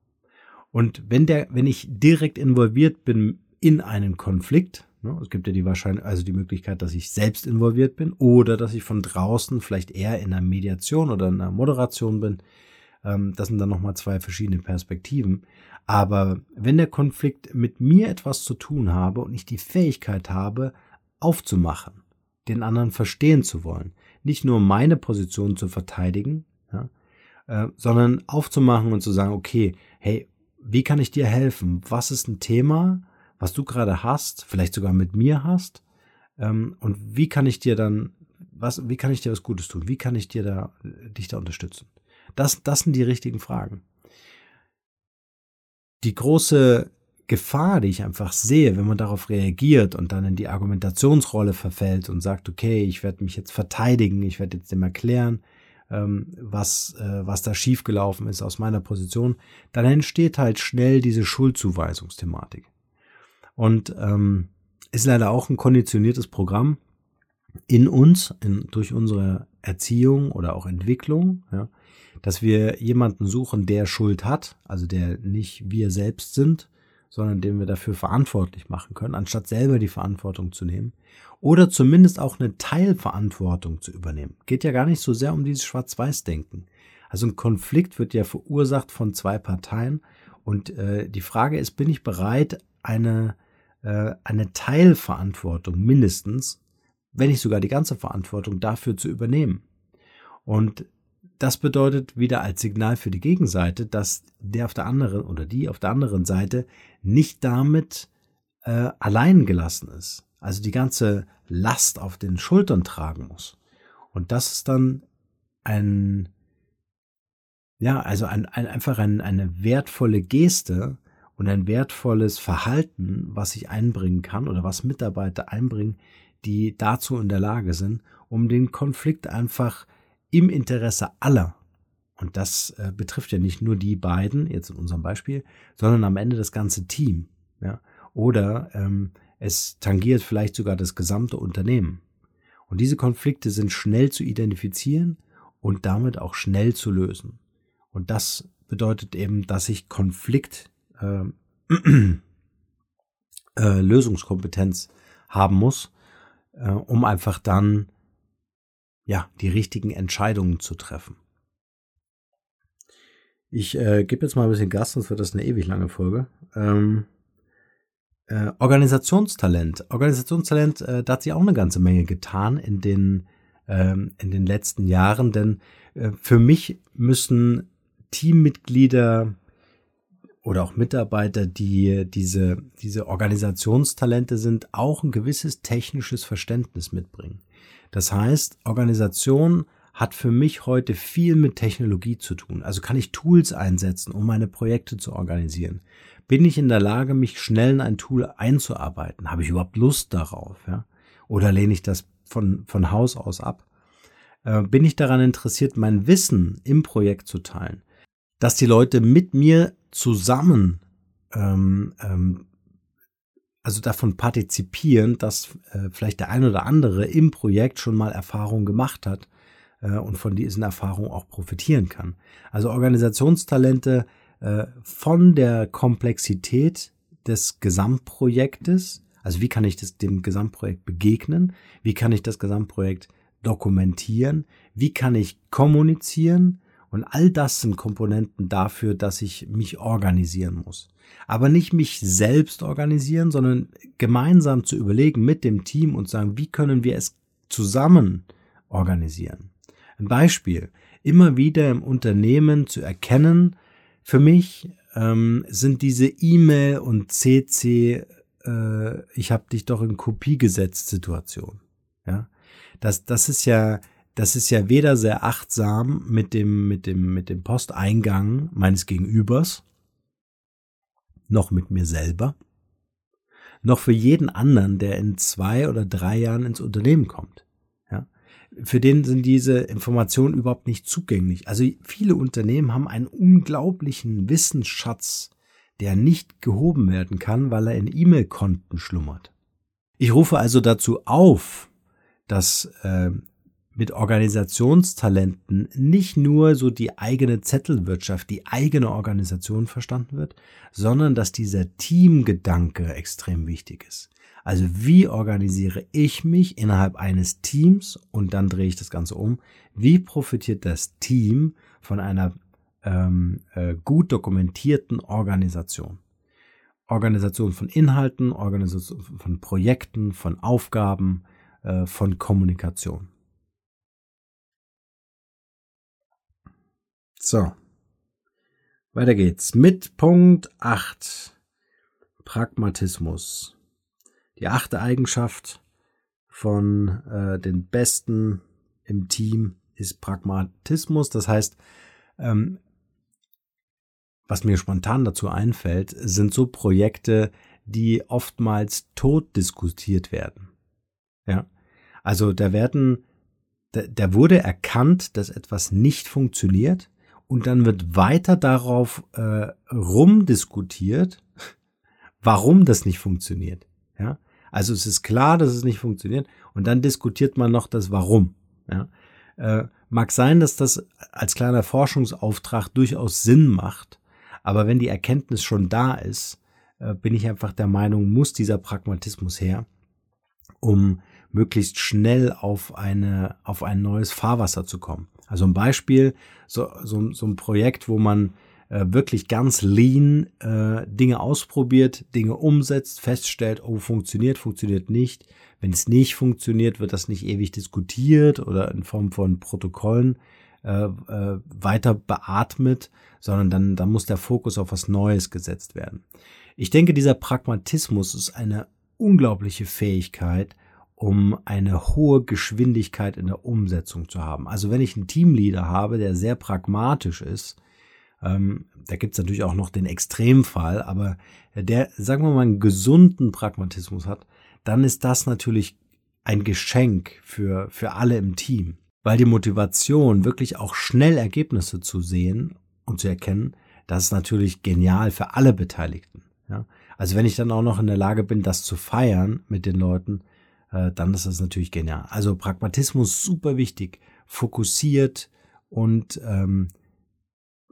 Und wenn der, wenn ich direkt involviert bin in einen Konflikt, es gibt ja die Wahrscheinlichkeit, also die Möglichkeit, dass ich selbst involviert bin oder dass ich von draußen vielleicht eher in einer Mediation oder einer Moderation bin. Ähm, das sind dann nochmal zwei verschiedene Perspektiven. Aber wenn der Konflikt mit mir etwas zu tun habe und ich die Fähigkeit habe, aufzumachen, den anderen verstehen zu wollen, nicht nur meine Position zu verteidigen, ja, äh, sondern aufzumachen und zu sagen, okay, hey, wie kann ich dir helfen? Was ist ein Thema, was du gerade hast, vielleicht sogar mit mir hast? Ähm, und wie kann ich dir dann, was, wie kann ich dir was Gutes tun? Wie kann ich dir da, dich da unterstützen? Das, das sind die richtigen Fragen. Die große Gefahr, die ich einfach sehe, wenn man darauf reagiert und dann in die Argumentationsrolle verfällt und sagt, okay, ich werde mich jetzt verteidigen, ich werde jetzt dem erklären, ähm, was, äh, was da schiefgelaufen ist aus meiner Position, dann entsteht halt schnell diese Schuldzuweisungsthematik. Und ähm, ist leider auch ein konditioniertes Programm in uns, in, durch unsere Erziehung oder auch Entwicklung, ja, dass wir jemanden suchen, der Schuld hat, also der nicht wir selbst sind, sondern den wir dafür verantwortlich machen können, anstatt selber die Verantwortung zu nehmen oder zumindest auch eine Teilverantwortung zu übernehmen. Geht ja gar nicht so sehr um dieses Schwarz-Weiß-Denken. Also ein Konflikt wird ja verursacht von zwei Parteien und äh, die Frage ist, bin ich bereit, eine, äh, eine Teilverantwortung mindestens, wenn nicht sogar die ganze Verantwortung dafür zu übernehmen? Und das bedeutet wieder als Signal für die Gegenseite, dass der auf der anderen oder die auf der anderen Seite nicht damit äh, allein gelassen ist also die ganze Last auf den Schultern tragen muss. Und das ist dann ein, ja, also ein, ein, einfach ein, eine wertvolle Geste und ein wertvolles Verhalten, was ich einbringen kann oder was Mitarbeiter einbringen, die dazu in der Lage sind, um den Konflikt einfach im Interesse aller, und das äh, betrifft ja nicht nur die beiden, jetzt in unserem Beispiel, sondern am Ende das ganze Team, ja, oder ähm, es tangiert vielleicht sogar das gesamte Unternehmen. Und diese Konflikte sind schnell zu identifizieren und damit auch schnell zu lösen. Und das bedeutet eben, dass ich Konflikt äh, äh, Lösungskompetenz haben muss, äh, um einfach dann ja die richtigen Entscheidungen zu treffen. Ich äh, gebe jetzt mal ein bisschen Gas, sonst wird das eine ewig lange Folge. Ähm, äh, Organisationstalent. Organisationstalent, äh, da hat sich auch eine ganze Menge getan in den, ähm, in den letzten Jahren, denn äh, für mich müssen Teammitglieder oder auch Mitarbeiter, die diese, diese Organisationstalente sind, auch ein gewisses technisches Verständnis mitbringen. Das heißt, Organisation hat für mich heute viel mit Technologie zu tun. Also kann ich Tools einsetzen, um meine Projekte zu organisieren. Bin ich in der Lage, mich schnell in ein Tool einzuarbeiten? Habe ich überhaupt Lust darauf? Ja? Oder lehne ich das von, von Haus aus ab? Äh, bin ich daran interessiert, mein Wissen im Projekt zu teilen? Dass die Leute mit mir zusammen ähm, ähm, also davon partizipieren, dass äh, vielleicht der ein oder andere im Projekt schon mal Erfahrung gemacht hat äh, und von diesen Erfahrungen auch profitieren kann. Also Organisationstalente äh, von der Komplexität des Gesamtprojektes, also wie kann ich das, dem Gesamtprojekt begegnen, wie kann ich das Gesamtprojekt dokumentieren, wie kann ich kommunizieren, und all das sind Komponenten dafür, dass ich mich organisieren muss. Aber nicht mich selbst organisieren, sondern gemeinsam zu überlegen mit dem Team und sagen, wie können wir es zusammen organisieren. Ein Beispiel, immer wieder im Unternehmen zu erkennen, für mich ähm, sind diese E-Mail und CC, äh, ich habe dich doch in Kopie gesetzt Situation. Ja, das, das ist ja das ist ja weder sehr achtsam mit dem, mit dem, mit dem Posteingang meines Gegenübers, noch mit mir selber, noch für jeden anderen, der in zwei oder drei Jahren ins Unternehmen kommt. Ja? Für den sind diese Informationen überhaupt nicht zugänglich. Also viele Unternehmen haben einen unglaublichen Wissensschatz, der nicht gehoben werden kann, weil er in E-Mail-Konten schlummert. Ich rufe also dazu auf, dass äh, mit Organisationstalenten nicht nur so die eigene Zettelwirtschaft, die eigene Organisation verstanden wird, sondern dass dieser Teamgedanke extrem wichtig ist. Also wie organisiere ich mich innerhalb eines Teams und dann drehe ich das Ganze um. Wie profitiert das Team von einer ähm, äh, gut dokumentierten Organisation? Organisation von Inhalten, Organisation von Projekten, von Aufgaben, äh, von Kommunikation. So. Weiter geht's. Mit Punkt 8. Pragmatismus. Die achte Eigenschaft von äh, den Besten im Team ist Pragmatismus. Das heißt, ähm, was mir spontan dazu einfällt, sind so Projekte, die oftmals tot diskutiert werden. Ja. Also da werden, da, da wurde erkannt, dass etwas nicht funktioniert und dann wird weiter darauf äh, rumdiskutiert, warum das nicht funktioniert. Ja, also es ist klar, dass es nicht funktioniert und dann diskutiert man noch das Warum. Ja, äh, mag sein, dass das als kleiner Forschungsauftrag durchaus Sinn macht, aber wenn die Erkenntnis schon da ist, äh, bin ich einfach der Meinung, muss dieser Pragmatismus her, um möglichst schnell auf eine auf ein neues Fahrwasser zu kommen. Also ein Beispiel, so, so, so ein Projekt, wo man äh, wirklich ganz lean äh, Dinge ausprobiert, Dinge umsetzt, feststellt, oh, funktioniert, funktioniert nicht. Wenn es nicht funktioniert, wird das nicht ewig diskutiert oder in Form von Protokollen äh, äh, weiter beatmet, sondern dann, dann muss der Fokus auf was Neues gesetzt werden. Ich denke, dieser Pragmatismus ist eine unglaubliche Fähigkeit, um eine hohe Geschwindigkeit in der Umsetzung zu haben. Also wenn ich einen Teamleader habe, der sehr pragmatisch ist, ähm, da gibt es natürlich auch noch den Extremfall, aber der, sagen wir mal, einen gesunden Pragmatismus hat, dann ist das natürlich ein Geschenk für, für alle im Team. Weil die Motivation, wirklich auch schnell Ergebnisse zu sehen und zu erkennen, das ist natürlich genial für alle Beteiligten. Ja? Also wenn ich dann auch noch in der Lage bin, das zu feiern mit den Leuten, äh, dann ist das natürlich genial. Also Pragmatismus super wichtig, fokussiert und ähm,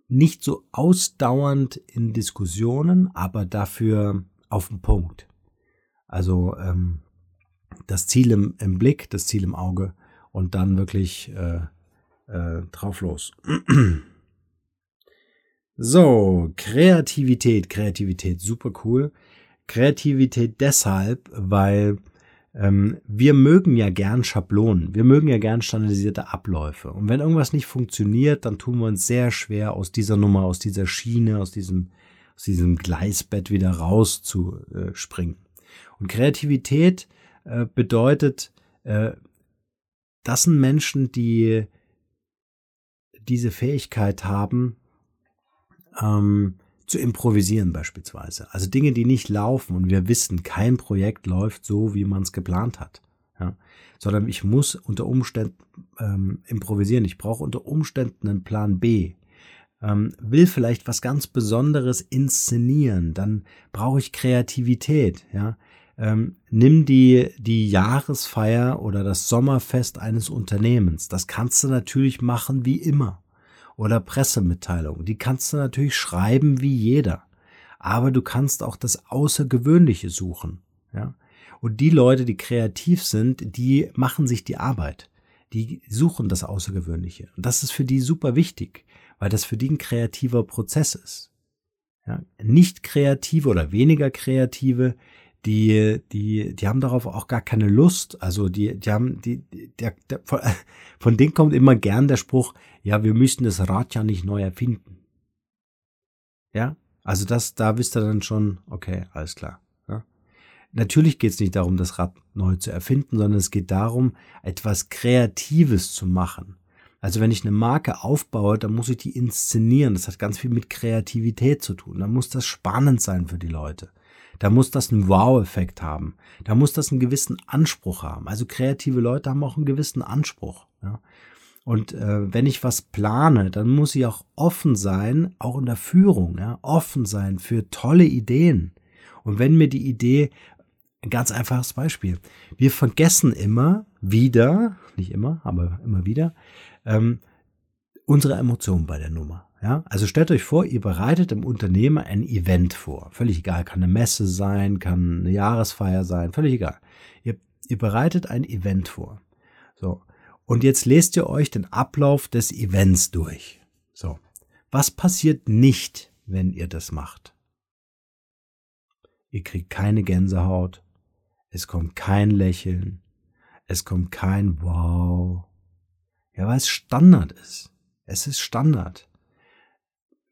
nicht so ausdauernd in Diskussionen, aber dafür auf den Punkt. Also ähm, das Ziel im, im, Blick, das Ziel im Auge und dann wirklich äh, äh, drauf los. so, Kreativität, Kreativität, super cool. Kreativität deshalb, weil wir mögen ja gern Schablonen, wir mögen ja gern standardisierte Abläufe. Und wenn irgendwas nicht funktioniert, dann tun wir uns sehr schwer, aus dieser Nummer, aus dieser Schiene, aus diesem, aus diesem Gleisbett wieder rauszuspringen. Und Kreativität äh, bedeutet, äh, das sind Menschen, die diese Fähigkeit haben, ähm, zu improvisieren beispielsweise. Also Dinge, die nicht laufen und wir wissen, kein Projekt läuft so, wie man es geplant hat. Ja? Sondern ich muss unter Umständen ähm, improvisieren. Ich brauche unter Umständen einen Plan B. Ähm, will vielleicht was ganz Besonderes inszenieren, dann brauche ich Kreativität. Ja? Ähm, nimm die, die Jahresfeier oder das Sommerfest eines Unternehmens. Das kannst du natürlich machen wie immer oder Pressemitteilungen. Die kannst du natürlich schreiben wie jeder. Aber du kannst auch das Außergewöhnliche suchen. Ja? Und die Leute, die kreativ sind, die machen sich die Arbeit. Die suchen das Außergewöhnliche. Und das ist für die super wichtig, weil das für die ein kreativer Prozess ist. Ja? Nicht kreative oder weniger kreative, die, die, die haben darauf auch gar keine Lust. Also die, die haben, die, der, der, von, von denen kommt immer gern der Spruch, ja, wir müssen das Rad ja nicht neu erfinden. Ja, also das, da wisst ihr dann schon, okay, alles klar. Ja? Natürlich geht es nicht darum, das Rad neu zu erfinden, sondern es geht darum, etwas Kreatives zu machen. Also wenn ich eine Marke aufbaue, dann muss ich die inszenieren. Das hat ganz viel mit Kreativität zu tun. Dann muss das spannend sein für die Leute. Da muss das einen Wow-Effekt haben. Da muss das einen gewissen Anspruch haben. Also kreative Leute haben auch einen gewissen Anspruch. Ja. Und äh, wenn ich was plane, dann muss ich auch offen sein, auch in der Führung, ja, offen sein für tolle Ideen. Und wenn mir die Idee, ein ganz einfaches Beispiel, wir vergessen immer wieder, nicht immer, aber immer wieder, ähm, unsere Emotionen bei der Nummer. Ja, also stellt euch vor, ihr bereitet im Unternehmen ein Event vor. Völlig egal, kann eine Messe sein, kann eine Jahresfeier sein, völlig egal. Ihr, ihr bereitet ein Event vor. So. Und jetzt lest ihr euch den Ablauf des Events durch. So. Was passiert nicht, wenn ihr das macht? Ihr kriegt keine Gänsehaut. Es kommt kein Lächeln. Es kommt kein Wow. Ja, weil es Standard ist. Es ist Standard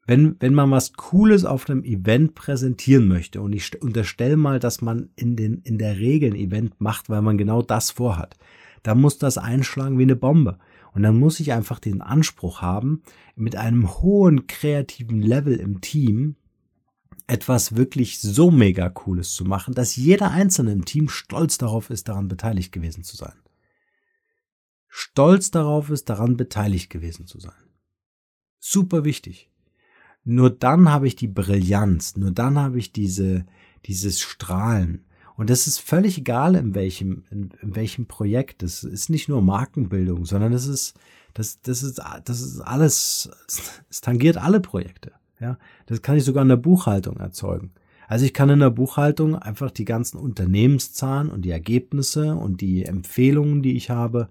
wenn, wenn man was Cooles auf einem Event präsentieren möchte, und ich unterstelle mal, dass man in, den, in der Regel ein Event macht, weil man genau das vorhat, dann muss das einschlagen wie eine Bombe. Und dann muss ich einfach den Anspruch haben, mit einem hohen kreativen Level im Team etwas wirklich so mega Cooles zu machen, dass jeder Einzelne im Team stolz darauf ist, daran beteiligt gewesen zu sein. Stolz darauf ist, daran beteiligt gewesen zu sein. Super wichtig. Nur dann habe ich die Brillanz, nur dann habe ich diese, dieses Strahlen. Und das ist völlig egal, in welchem, in, in welchem Projekt. Das ist nicht nur Markenbildung, sondern das ist, das, das ist, das ist alles, es tangiert alle Projekte. Ja, das kann ich sogar in der Buchhaltung erzeugen. Also ich kann in der Buchhaltung einfach die ganzen Unternehmenszahlen und die Ergebnisse und die Empfehlungen, die ich habe,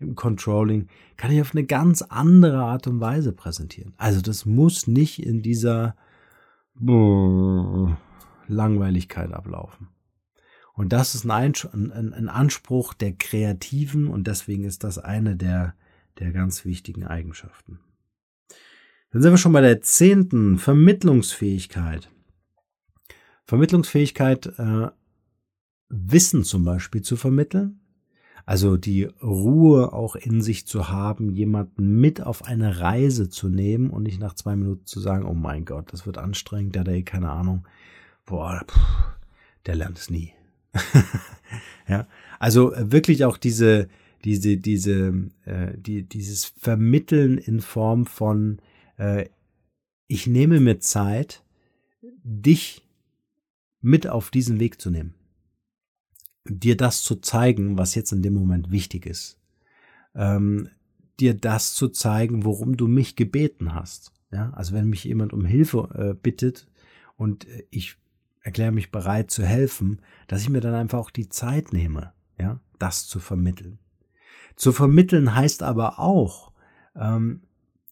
im Controlling, kann ich auf eine ganz andere Art und Weise präsentieren. Also das muss nicht in dieser Langweiligkeit ablaufen. Und das ist ein, Anspruch der Kreativen und deswegen ist das eine der, der ganz wichtigen Eigenschaften. Dann sind wir schon bei der zehnten Vermittlungsfähigkeit. Vermittlungsfähigkeit, äh, Wissen zum Beispiel zu vermitteln, also die Ruhe auch in sich zu haben, jemanden mit auf eine Reise zu nehmen und nicht nach zwei Minuten zu sagen, oh mein Gott, das wird anstrengend, der hat keine Ahnung. Boah, pff, der lernt es nie. ja, also äh, wirklich auch diese, diese, diese, äh, die, dieses Vermitteln in Form von, äh, ich nehme mir Zeit, dich mit auf diesen Weg zu nehmen dir das zu zeigen, was jetzt in dem Moment wichtig ist. Ähm, dir das zu zeigen, worum du mich gebeten hast. Ja, also wenn mich jemand um Hilfe äh, bittet und äh, ich erkläre mich bereit zu helfen, dass ich mir dann einfach auch die Zeit nehme, ja, das zu vermitteln. Zu vermitteln heißt aber auch, ähm,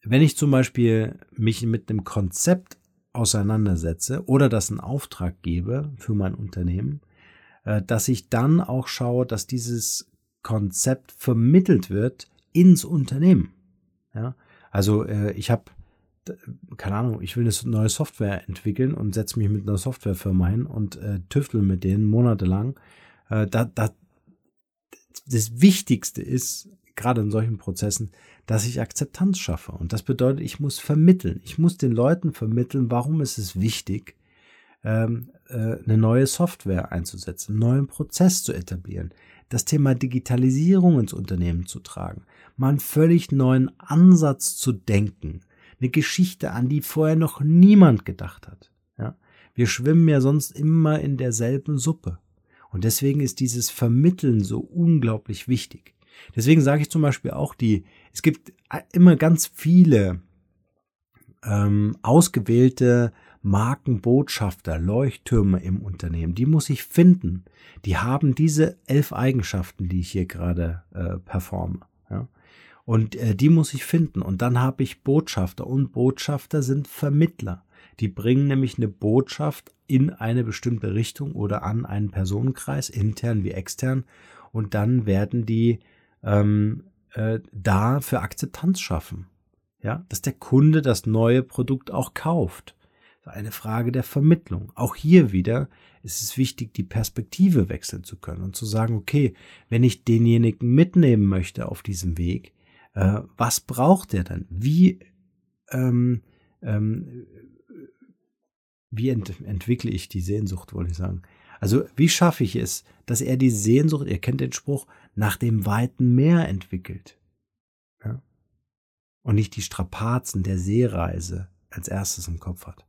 wenn ich zum Beispiel mich mit einem Konzept auseinandersetze oder das einen Auftrag gebe für mein Unternehmen, dass ich dann auch schaue, dass dieses Konzept vermittelt wird ins Unternehmen. Ja, also äh, ich habe keine Ahnung, ich will eine neue Software entwickeln und setze mich mit einer Softwarefirma hin und äh, tüftel mit denen monatelang. Äh, da, da, das Wichtigste ist, gerade in solchen Prozessen, dass ich Akzeptanz schaffe. Und das bedeutet, ich muss vermitteln. Ich muss den Leuten vermitteln, warum ist es wichtig, ähm, äh, eine neue Software einzusetzen, einen neuen Prozess zu etablieren, das Thema Digitalisierung ins Unternehmen zu tragen, mal einen völlig neuen Ansatz zu denken, eine Geschichte, an die vorher noch niemand gedacht hat. Ja? Wir schwimmen ja sonst immer in derselben Suppe. Und deswegen ist dieses Vermitteln so unglaublich wichtig. Deswegen sage ich zum Beispiel auch die, es gibt immer ganz viele ähm, ausgewählte Markenbotschafter, Leuchttürme im Unternehmen. Die muss ich finden. Die haben diese elf Eigenschaften, die ich hier gerade äh, performe. Ja? Und äh, die muss ich finden. Und dann habe ich Botschafter. Und Botschafter sind Vermittler. Die bringen nämlich eine Botschaft in eine bestimmte Richtung oder an einen Personenkreis, intern wie extern. Und dann werden die ähm, äh, da für Akzeptanz schaffen. Ja, dass der Kunde das neue Produkt auch kauft. Eine Frage der Vermittlung. Auch hier wieder ist es wichtig, die Perspektive wechseln zu können und zu sagen, okay, wenn ich denjenigen mitnehmen möchte auf diesem Weg, äh, was braucht er dann? Wie, ähm, ähm, wie ent entwickle ich die Sehnsucht, wollte ich sagen. Also wie schaffe ich es, dass er die Sehnsucht, ihr kennt den Spruch, nach dem weiten Meer entwickelt? Ja? Und nicht die Strapazen der Seereise als erstes im Kopf hat.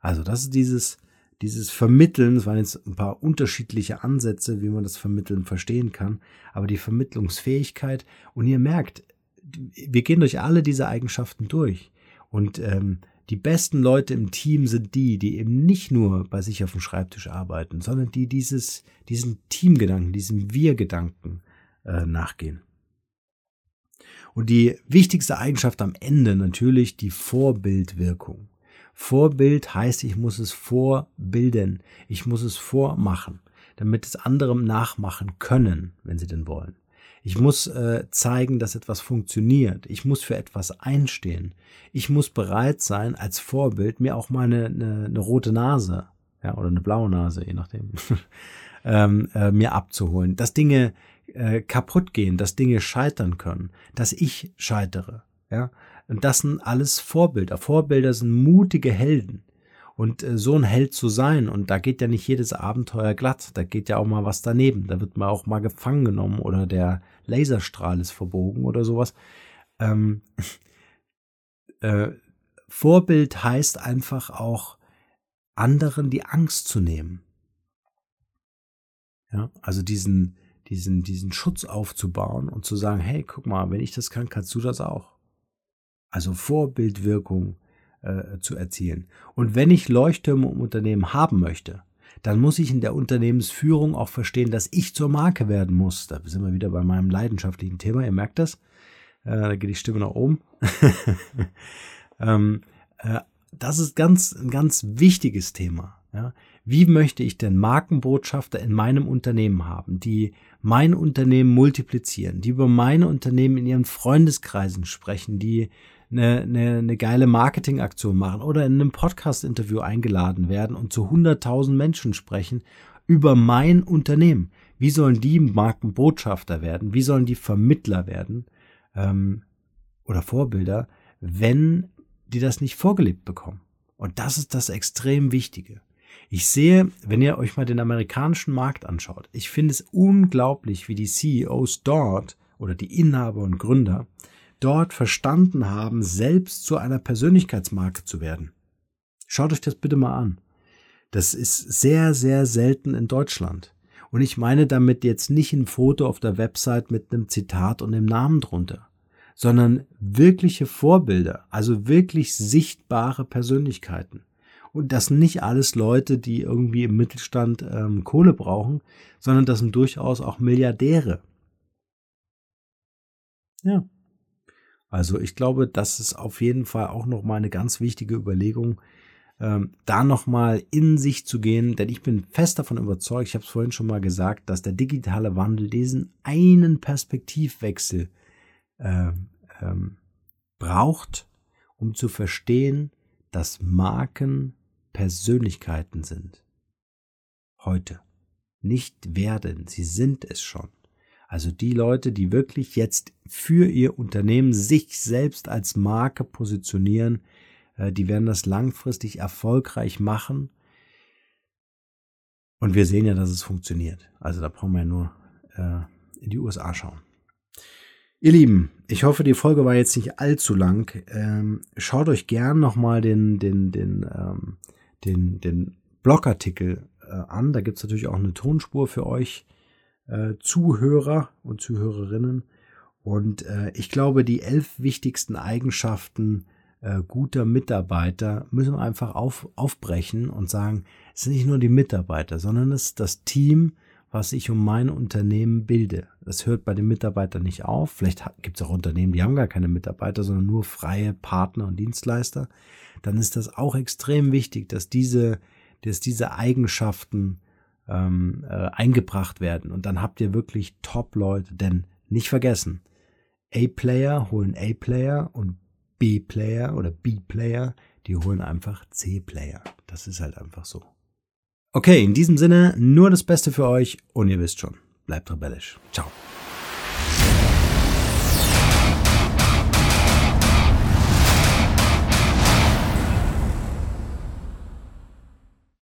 Also das ist dieses, dieses Vermitteln, es waren jetzt ein paar unterschiedliche Ansätze, wie man das Vermitteln verstehen kann, aber die Vermittlungsfähigkeit und ihr merkt, wir gehen durch alle diese Eigenschaften durch. Und ähm, die besten Leute im Team sind die, die eben nicht nur bei sich auf dem Schreibtisch arbeiten, sondern die dieses, diesen Teamgedanken, diesem Wir-Gedanken äh, nachgehen. Und die wichtigste Eigenschaft am Ende natürlich die Vorbildwirkung. Vorbild heißt, ich muss es vorbilden, ich muss es vormachen, damit es anderem nachmachen können, wenn sie denn wollen. Ich muss äh, zeigen, dass etwas funktioniert. Ich muss für etwas einstehen. Ich muss bereit sein, als Vorbild mir auch mal eine, eine, eine rote Nase, ja, oder eine blaue Nase, je nachdem, ähm, äh, mir abzuholen. Dass Dinge äh, kaputt gehen, dass Dinge scheitern können, dass ich scheitere, ja. Und das sind alles Vorbilder. Vorbilder sind mutige Helden. Und äh, so ein Held zu sein, und da geht ja nicht jedes Abenteuer glatt, da geht ja auch mal was daneben, da wird man auch mal gefangen genommen oder der Laserstrahl ist verbogen oder sowas. Ähm, äh, Vorbild heißt einfach auch, anderen die Angst zu nehmen. Ja, also diesen, diesen, diesen Schutz aufzubauen und zu sagen, hey, guck mal, wenn ich das kann, kannst du das auch. Also Vorbildwirkung, äh, zu erzielen. Und wenn ich Leuchttürme im Unternehmen haben möchte, dann muss ich in der Unternehmensführung auch verstehen, dass ich zur Marke werden muss. Da sind wir wieder bei meinem leidenschaftlichen Thema, ihr merkt das. Äh, da geht die Stimme nach oben. ähm, äh, das ist ganz, ein ganz wichtiges Thema. Ja? Wie möchte ich denn Markenbotschafter in meinem Unternehmen haben, die mein Unternehmen multiplizieren, die über meine Unternehmen in ihren Freundeskreisen sprechen, die eine, eine, eine geile Marketingaktion machen oder in einem Podcast-Interview eingeladen werden und zu 100.000 Menschen sprechen über mein Unternehmen. Wie sollen die Markenbotschafter werden? Wie sollen die Vermittler werden ähm, oder Vorbilder, wenn die das nicht vorgelebt bekommen? Und das ist das extrem Wichtige. Ich sehe, wenn ihr euch mal den amerikanischen Markt anschaut, ich finde es unglaublich, wie die CEOs dort oder die Inhaber und Gründer dort verstanden haben, selbst zu einer Persönlichkeitsmarke zu werden. Schaut euch das bitte mal an. Das ist sehr, sehr selten in Deutschland. Und ich meine damit jetzt nicht ein Foto auf der Website mit einem Zitat und dem Namen drunter, sondern wirkliche Vorbilder, also wirklich sichtbare Persönlichkeiten. Und das sind nicht alles Leute, die irgendwie im Mittelstand ähm, Kohle brauchen, sondern das sind durchaus auch Milliardäre. Ja. Also ich glaube, das ist auf jeden Fall auch noch mal eine ganz wichtige Überlegung, ähm, da nochmal in sich zu gehen, denn ich bin fest davon überzeugt, ich habe es vorhin schon mal gesagt, dass der digitale Wandel diesen einen Perspektivwechsel äh, ähm, braucht, um zu verstehen, dass Marken Persönlichkeiten sind. Heute. Nicht werden, sie sind es schon. Also die Leute, die wirklich jetzt für ihr Unternehmen sich selbst als Marke positionieren, äh, die werden das langfristig erfolgreich machen. Und wir sehen ja, dass es funktioniert. Also da brauchen wir ja nur äh, in die USA schauen. Ihr Lieben, ich hoffe, die Folge war jetzt nicht allzu lang. Ähm, schaut euch gern nochmal den, den, den, ähm, den, den Blogartikel äh, an. Da gibt's natürlich auch eine Tonspur für euch äh, Zuhörer und Zuhörerinnen. Und äh, ich glaube, die elf wichtigsten Eigenschaften äh, guter Mitarbeiter müssen wir einfach auf, aufbrechen und sagen, es sind nicht nur die Mitarbeiter, sondern es ist das Team, was ich um mein Unternehmen bilde. Das hört bei den Mitarbeitern nicht auf. Vielleicht gibt es auch Unternehmen, die haben gar keine Mitarbeiter, sondern nur freie Partner und Dienstleister. Dann ist das auch extrem wichtig, dass diese, dass diese Eigenschaften ähm, äh, eingebracht werden. Und dann habt ihr wirklich Top-Leute. Denn nicht vergessen, A-Player holen A-Player und B-Player oder B-Player, die holen einfach C-Player. Das ist halt einfach so. Okay, in diesem Sinne nur das Beste für euch und ihr wisst schon, bleibt rebellisch. Ciao.